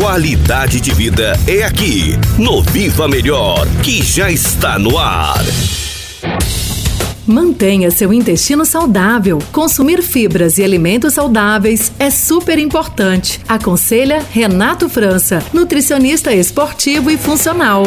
Qualidade de vida é aqui, no Viva Melhor, que já está no ar. Mantenha seu intestino saudável. Consumir fibras e alimentos saudáveis é super importante. Aconselha Renato França, nutricionista esportivo e funcional.